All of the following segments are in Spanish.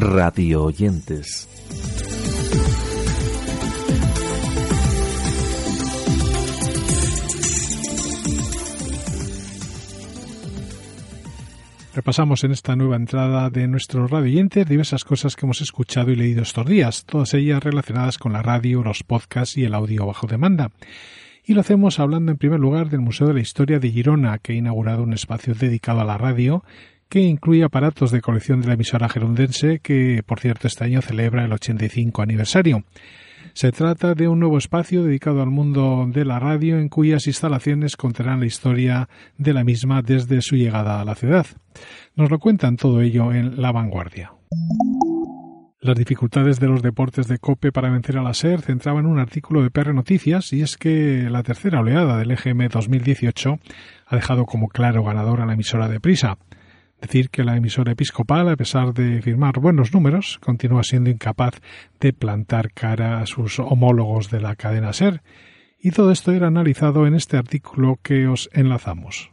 radio oyentes. Repasamos en esta nueva entrada de nuestro radio oyentes diversas cosas que hemos escuchado y leído estos días, todas ellas relacionadas con la radio, los podcasts y el audio bajo demanda. Y lo hacemos hablando en primer lugar del Museo de la Historia de Girona, que ha inaugurado un espacio dedicado a la radio que incluye aparatos de colección de la emisora gerundense que, por cierto, este año celebra el 85 aniversario. Se trata de un nuevo espacio dedicado al mundo de la radio en cuyas instalaciones contarán la historia de la misma desde su llegada a la ciudad. Nos lo cuentan todo ello en La Vanguardia. Las dificultades de los deportes de COPE para vencer a la SER centraban un artículo de PR Noticias y es que la tercera oleada del EGM 2018 ha dejado como claro ganador a la emisora de Prisa. Decir que la emisora episcopal, a pesar de firmar buenos números, continúa siendo incapaz de plantar cara a sus homólogos de la cadena SER. Y todo esto era analizado en este artículo que os enlazamos.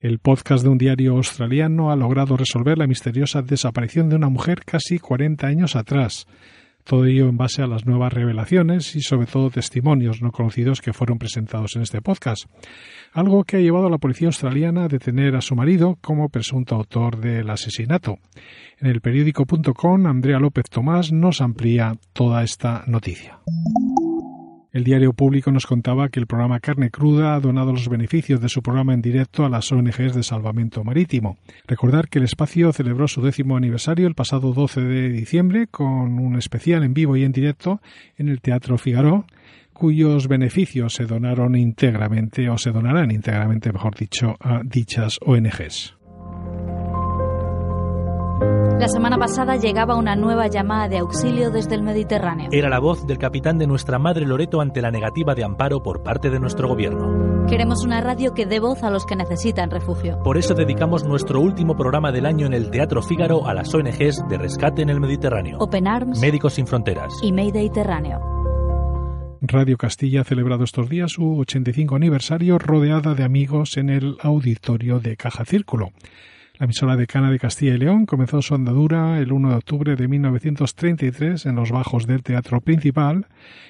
El podcast de un diario australiano ha logrado resolver la misteriosa desaparición de una mujer casi 40 años atrás. Todo ello en base a las nuevas revelaciones y sobre todo testimonios no conocidos que fueron presentados en este podcast. Algo que ha llevado a la policía australiana a detener a su marido como presunto autor del asesinato. En el periódico.com, Andrea López Tomás nos amplía toda esta noticia. El diario público nos contaba que el programa Carne Cruda ha donado los beneficios de su programa en directo a las ONGs de salvamento marítimo. Recordar que el espacio celebró su décimo aniversario el pasado 12 de diciembre con un especial en vivo y en directo en el Teatro Figaro cuyos beneficios se donaron íntegramente o se donarán íntegramente, mejor dicho, a dichas ONGs. La semana pasada llegaba una nueva llamada de auxilio desde el Mediterráneo. Era la voz del capitán de nuestra madre Loreto ante la negativa de amparo por parte de nuestro gobierno. Queremos una radio que dé voz a los que necesitan refugio. Por eso dedicamos nuestro último programa del año en el Teatro Fígaro a las ONGs de rescate en el Mediterráneo. Open Arms, Médicos Sin Fronteras y Mediterráneo. Radio Castilla ha celebrado estos días su 85 aniversario rodeada de amigos en el auditorio de Caja Círculo. La emisora decana de Castilla y León comenzó su andadura el 1 de octubre de 1933 en los bajos del Teatro Principal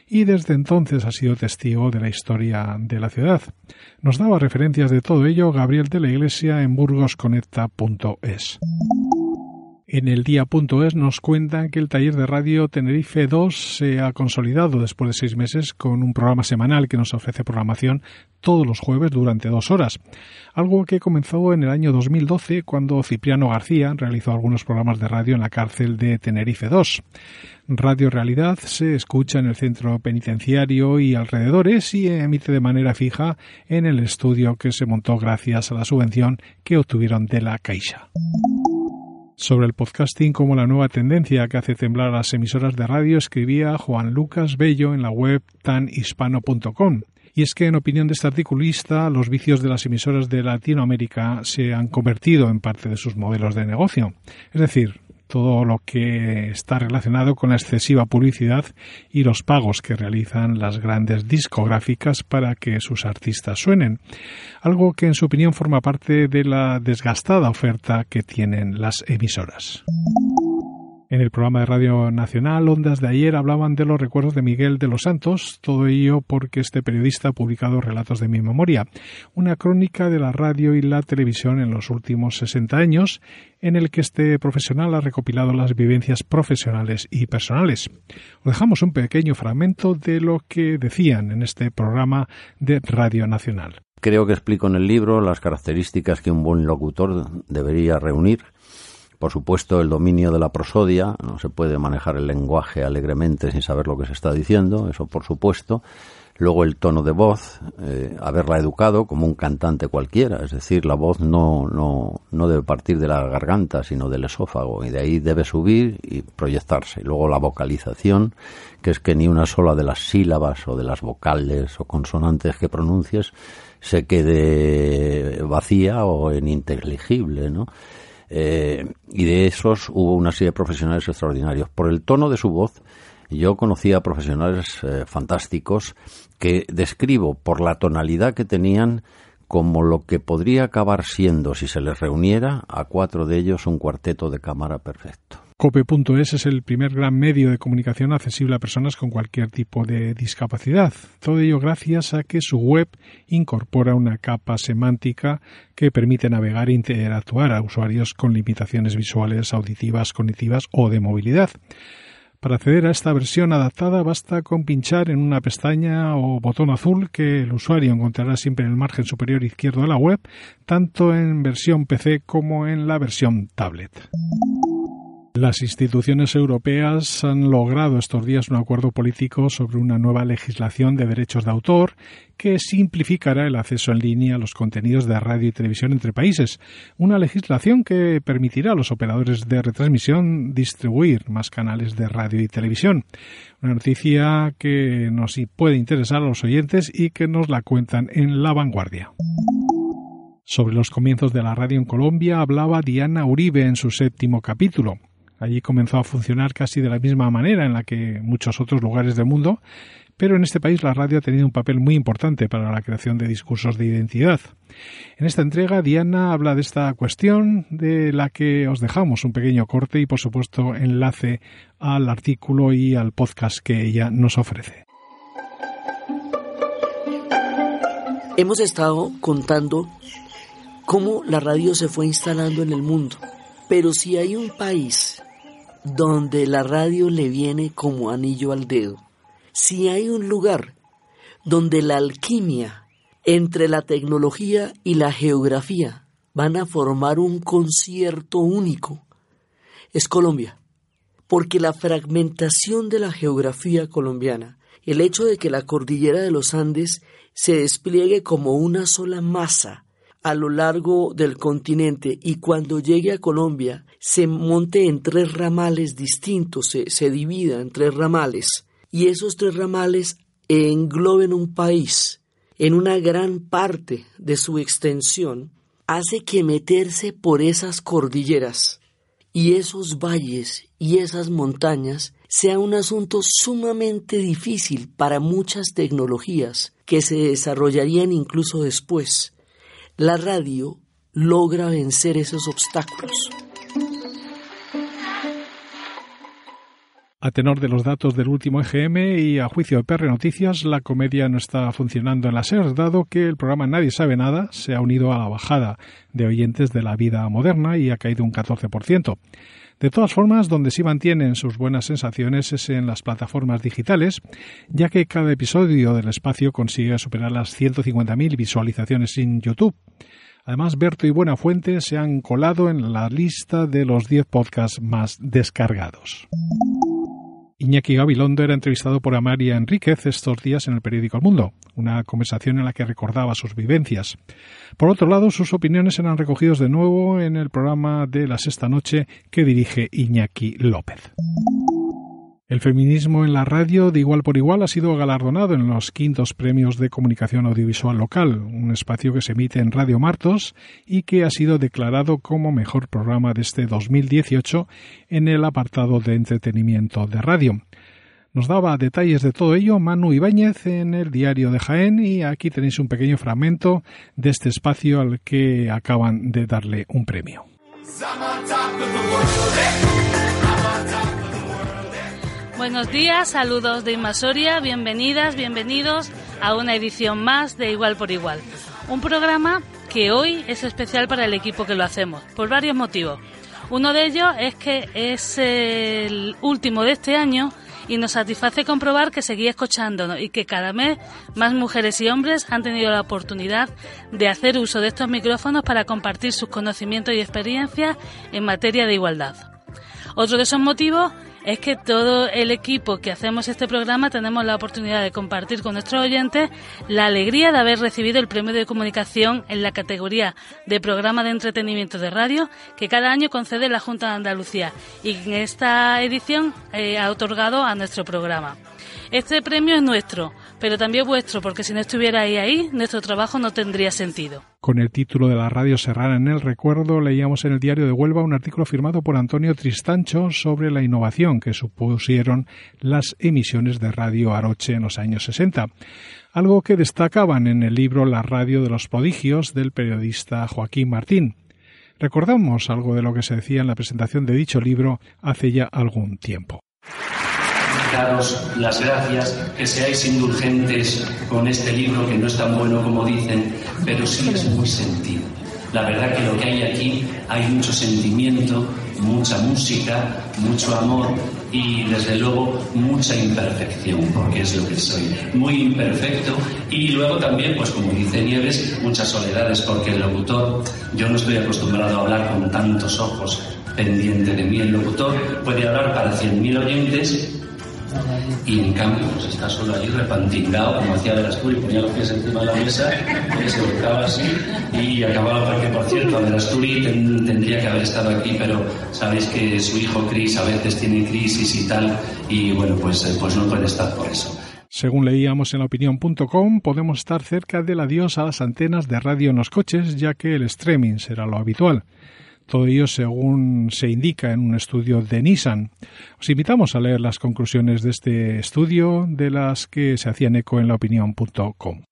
y desde entonces ha sido testigo de la historia de la ciudad. Nos daba referencias de todo ello Gabriel de la Iglesia en burgosconecta.es. En el día.es nos cuentan que el taller de radio Tenerife 2 se ha consolidado después de seis meses con un programa semanal que nos ofrece programación todos los jueves durante dos horas. Algo que comenzó en el año 2012 cuando Cipriano García realizó algunos programas de radio en la cárcel de Tenerife 2. Radio Realidad se escucha en el centro penitenciario y alrededores y emite de manera fija en el estudio que se montó gracias a la subvención que obtuvieron de la Caixa sobre el podcasting como la nueva tendencia que hace temblar a las emisoras de radio, escribía Juan Lucas Bello en la web tanhispano.com. Y es que, en opinión de este articulista, los vicios de las emisoras de Latinoamérica se han convertido en parte de sus modelos de negocio. Es decir, todo lo que está relacionado con la excesiva publicidad y los pagos que realizan las grandes discográficas para que sus artistas suenen, algo que en su opinión forma parte de la desgastada oferta que tienen las emisoras. En el programa de Radio Nacional, Ondas de ayer, hablaban de los recuerdos de Miguel de los Santos, todo ello porque este periodista ha publicado Relatos de mi memoria, una crónica de la radio y la televisión en los últimos 60 años, en el que este profesional ha recopilado las vivencias profesionales y personales. Os dejamos un pequeño fragmento de lo que decían en este programa de Radio Nacional. Creo que explico en el libro las características que un buen locutor debería reunir por supuesto, el dominio de la prosodia, no se puede manejar el lenguaje alegremente sin saber lo que se está diciendo, eso por supuesto. Luego el tono de voz, eh, haberla educado como un cantante cualquiera, es decir, la voz no, no, no debe partir de la garganta, sino del esófago, y de ahí debe subir y proyectarse. Luego la vocalización, que es que ni una sola de las sílabas o de las vocales o consonantes que pronuncies se quede vacía o ininteligible, ¿no? Eh, y de esos hubo una serie de profesionales extraordinarios. Por el tono de su voz, yo conocía profesionales eh, fantásticos que describo por la tonalidad que tenían como lo que podría acabar siendo, si se les reuniera, a cuatro de ellos un cuarteto de cámara perfecto. Cope.es es el primer gran medio de comunicación accesible a personas con cualquier tipo de discapacidad. Todo ello gracias a que su web incorpora una capa semántica que permite navegar e interactuar a usuarios con limitaciones visuales, auditivas, cognitivas o de movilidad. Para acceder a esta versión adaptada basta con pinchar en una pestaña o botón azul que el usuario encontrará siempre en el margen superior izquierdo de la web, tanto en versión PC como en la versión tablet. Las instituciones europeas han logrado estos días un acuerdo político sobre una nueva legislación de derechos de autor que simplificará el acceso en línea a los contenidos de radio y televisión entre países. Una legislación que permitirá a los operadores de retransmisión distribuir más canales de radio y televisión. Una noticia que nos puede interesar a los oyentes y que nos la cuentan en La Vanguardia. Sobre los comienzos de la radio en Colombia hablaba Diana Uribe en su séptimo capítulo. Allí comenzó a funcionar casi de la misma manera en la que muchos otros lugares del mundo, pero en este país la radio ha tenido un papel muy importante para la creación de discursos de identidad. En esta entrega, Diana habla de esta cuestión de la que os dejamos un pequeño corte y, por supuesto, enlace al artículo y al podcast que ella nos ofrece. Hemos estado contando cómo la radio se fue instalando en el mundo, pero si hay un país donde la radio le viene como anillo al dedo. Si hay un lugar donde la alquimia entre la tecnología y la geografía van a formar un concierto único, es Colombia. Porque la fragmentación de la geografía colombiana, el hecho de que la cordillera de los Andes se despliegue como una sola masa a lo largo del continente y cuando llegue a Colombia se monte en tres ramales distintos, se, se divida en tres ramales, y esos tres ramales engloben un país. En una gran parte de su extensión, hace que meterse por esas cordilleras. Y esos valles y esas montañas sea un asunto sumamente difícil para muchas tecnologías que se desarrollarían incluso después. La radio logra vencer esos obstáculos. A tenor de los datos del último EGM y a juicio de PR Noticias, la comedia no está funcionando en la SER, dado que el programa Nadie sabe nada se ha unido a la bajada de oyentes de la vida moderna y ha caído un 14%. De todas formas, donde sí mantienen sus buenas sensaciones es en las plataformas digitales, ya que cada episodio del espacio consigue superar las 150.000 visualizaciones en YouTube. Además, Berto y Buenafuente se han colado en la lista de los 10 podcasts más descargados. Iñaki Gabilondo era entrevistado por Amaria Enríquez estos días en el periódico El Mundo, una conversación en la que recordaba sus vivencias. Por otro lado, sus opiniones eran recogidos de nuevo en el programa de la sexta noche que dirige Iñaki López. El feminismo en la radio de igual por igual ha sido galardonado en los quintos premios de comunicación audiovisual local, un espacio que se emite en Radio Martos y que ha sido declarado como mejor programa de este 2018 en el apartado de entretenimiento de radio. Nos daba detalles de todo ello Manu Ibáñez en el diario de Jaén y aquí tenéis un pequeño fragmento de este espacio al que acaban de darle un premio. Buenos días, saludos de Inmasoria, bienvenidas, bienvenidos a una edición más de Igual por Igual. Un programa que hoy es especial para el equipo que lo hacemos, por varios motivos. Uno de ellos es que es el último de este año y nos satisface comprobar que seguía escuchándonos y que cada mes más mujeres y hombres han tenido la oportunidad de hacer uso de estos micrófonos para compartir sus conocimientos y experiencias en materia de igualdad. Otro de esos motivos es que todo el equipo que hacemos este programa tenemos la oportunidad de compartir con nuestros oyentes la alegría de haber recibido el premio de comunicación en la categoría de programa de entretenimiento de radio que cada año concede la Junta de Andalucía y en esta edición eh, ha otorgado a nuestro programa. Este premio es nuestro, pero también vuestro, porque si no estuvierais ahí, nuestro trabajo no tendría sentido. Con el título de la radio serrana en el recuerdo, leíamos en el diario de Huelva un artículo firmado por Antonio Tristancho sobre la innovación que supusieron las emisiones de radio Aroche en los años 60 algo que destacaban en el libro La radio de los prodigios del periodista Joaquín Martín. Recordamos algo de lo que se decía en la presentación de dicho libro hace ya algún tiempo. Daros las gracias, que seáis indulgentes con este libro que no es tan bueno como dicen, pero sí es muy sentido. La verdad que lo que hay aquí hay mucho sentimiento, mucha música, mucho amor y desde luego mucha imperfección, porque es lo que soy, muy imperfecto y luego también, pues como dice Nieves, muchas soledades, porque el locutor, yo no estoy acostumbrado a hablar con tantos ojos pendiente de mí, el locutor puede hablar para 100.000 oyentes y en cambio pues está solo allí repantingado como hacía Verasturi ponía los pies encima de la mesa se volcaba así y acababa porque por cierto Verasturi tendría que haber estado aquí pero sabéis que su hijo Chris a veces tiene crisis y tal y bueno pues, eh, pues no puede estar por eso según leíamos en la opinión.com, podemos estar cerca del adiós a las antenas de radio en los coches, ya que el streaming será lo habitual. Todo ello según se indica en un estudio de Nissan. Os invitamos a leer las conclusiones de este estudio de las que se hacían eco en laopinión.com.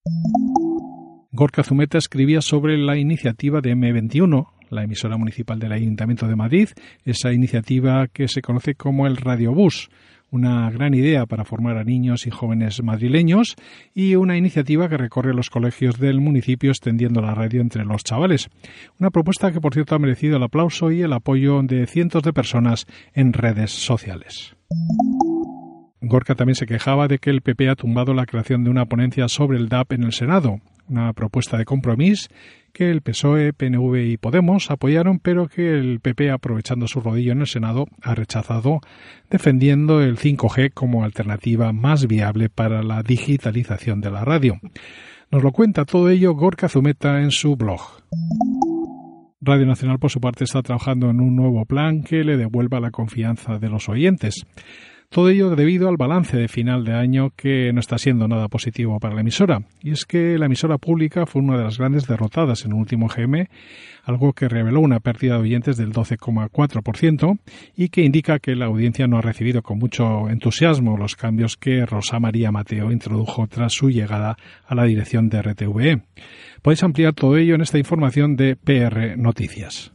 Gorka Zumeta escribía sobre la iniciativa de M21, la emisora municipal del Ayuntamiento de Madrid, esa iniciativa que se conoce como el Radiobús, una gran idea para formar a niños y jóvenes madrileños y una iniciativa que recorre los colegios del municipio extendiendo la radio entre los chavales. Una propuesta que, por cierto, ha merecido el aplauso y el apoyo de cientos de personas en redes sociales. Gorka también se quejaba de que el PP ha tumbado la creación de una ponencia sobre el DAP en el Senado, una propuesta de compromiso que el PSOE, PNV y Podemos apoyaron, pero que el PP, aprovechando su rodillo en el Senado, ha rechazado, defendiendo el 5G como alternativa más viable para la digitalización de la radio. Nos lo cuenta todo ello Gorka Zumeta en su blog. Radio Nacional, por su parte, está trabajando en un nuevo plan que le devuelva la confianza de los oyentes. Todo ello debido al balance de final de año que no está siendo nada positivo para la emisora. Y es que la emisora pública fue una de las grandes derrotadas en el último GM, algo que reveló una pérdida de oyentes del 12,4% y que indica que la audiencia no ha recibido con mucho entusiasmo los cambios que Rosa María Mateo introdujo tras su llegada a la dirección de RTVE. Podéis ampliar todo ello en esta información de PR Noticias.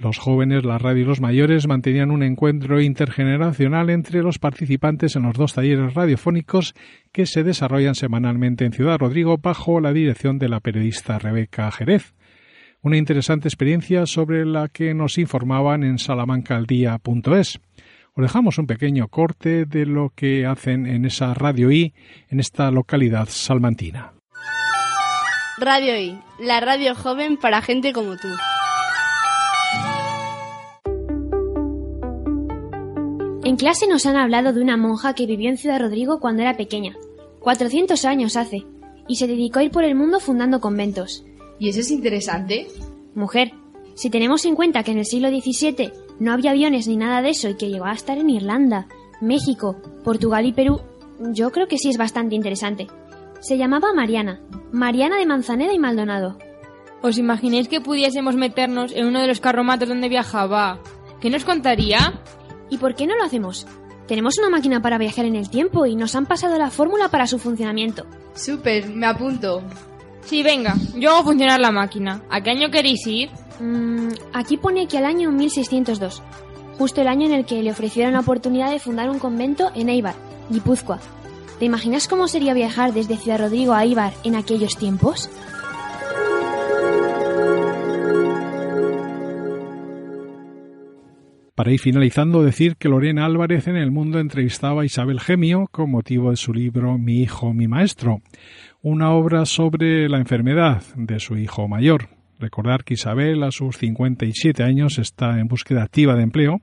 Los jóvenes, la radio y los mayores mantenían un encuentro intergeneracional entre los participantes en los dos talleres radiofónicos que se desarrollan semanalmente en Ciudad Rodrigo bajo la dirección de la periodista Rebeca Jerez. Una interesante experiencia sobre la que nos informaban en salamancaldía.es. Os dejamos un pequeño corte de lo que hacen en esa Radio I en esta localidad salmantina. Radio I, la radio joven para gente como tú. Clase nos han hablado de una monja que vivió en Ciudad Rodrigo cuando era pequeña, 400 años hace, y se dedicó a ir por el mundo fundando conventos. ¿Y eso es interesante? Mujer, si tenemos en cuenta que en el siglo XVII no había aviones ni nada de eso y que llegó a estar en Irlanda, México, Portugal y Perú, yo creo que sí es bastante interesante. Se llamaba Mariana, Mariana de Manzaneda y Maldonado. ¿Os imagináis que pudiésemos meternos en uno de los carromatos donde viajaba? ¿Qué nos contaría? ¿Y por qué no lo hacemos? Tenemos una máquina para viajar en el tiempo y nos han pasado la fórmula para su funcionamiento. Súper, me apunto. Sí, venga, yo hago funcionar la máquina. ¿A qué año queréis ir? Mm, aquí pone que al año 1602, justo el año en el que le ofrecieron la oportunidad de fundar un convento en Eibar, Guipúzcoa. ¿Te imaginas cómo sería viajar desde Ciudad Rodrigo a Eibar en aquellos tiempos? Para ir finalizando, decir que Lorena Álvarez en El Mundo entrevistaba a Isabel Gemio con motivo de su libro Mi hijo, mi maestro, una obra sobre la enfermedad de su hijo mayor. Recordar que Isabel a sus 57 años está en búsqueda activa de empleo,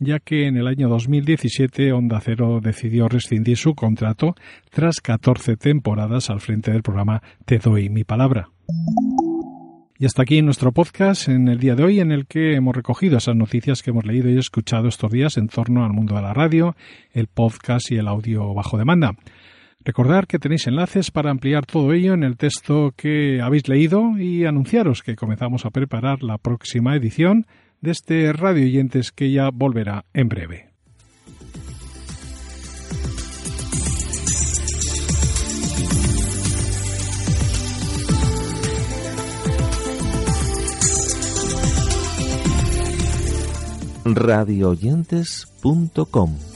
ya que en el año 2017 Onda Cero decidió rescindir su contrato tras 14 temporadas al frente del programa Te doy mi palabra. Y hasta aquí nuestro podcast en el día de hoy en el que hemos recogido esas noticias que hemos leído y escuchado estos días en torno al mundo de la radio, el podcast y el audio bajo demanda. Recordar que tenéis enlaces para ampliar todo ello en el texto que habéis leído y anunciaros que comenzamos a preparar la próxima edición de este Radio Oyentes que ya volverá en breve. radioyentes.com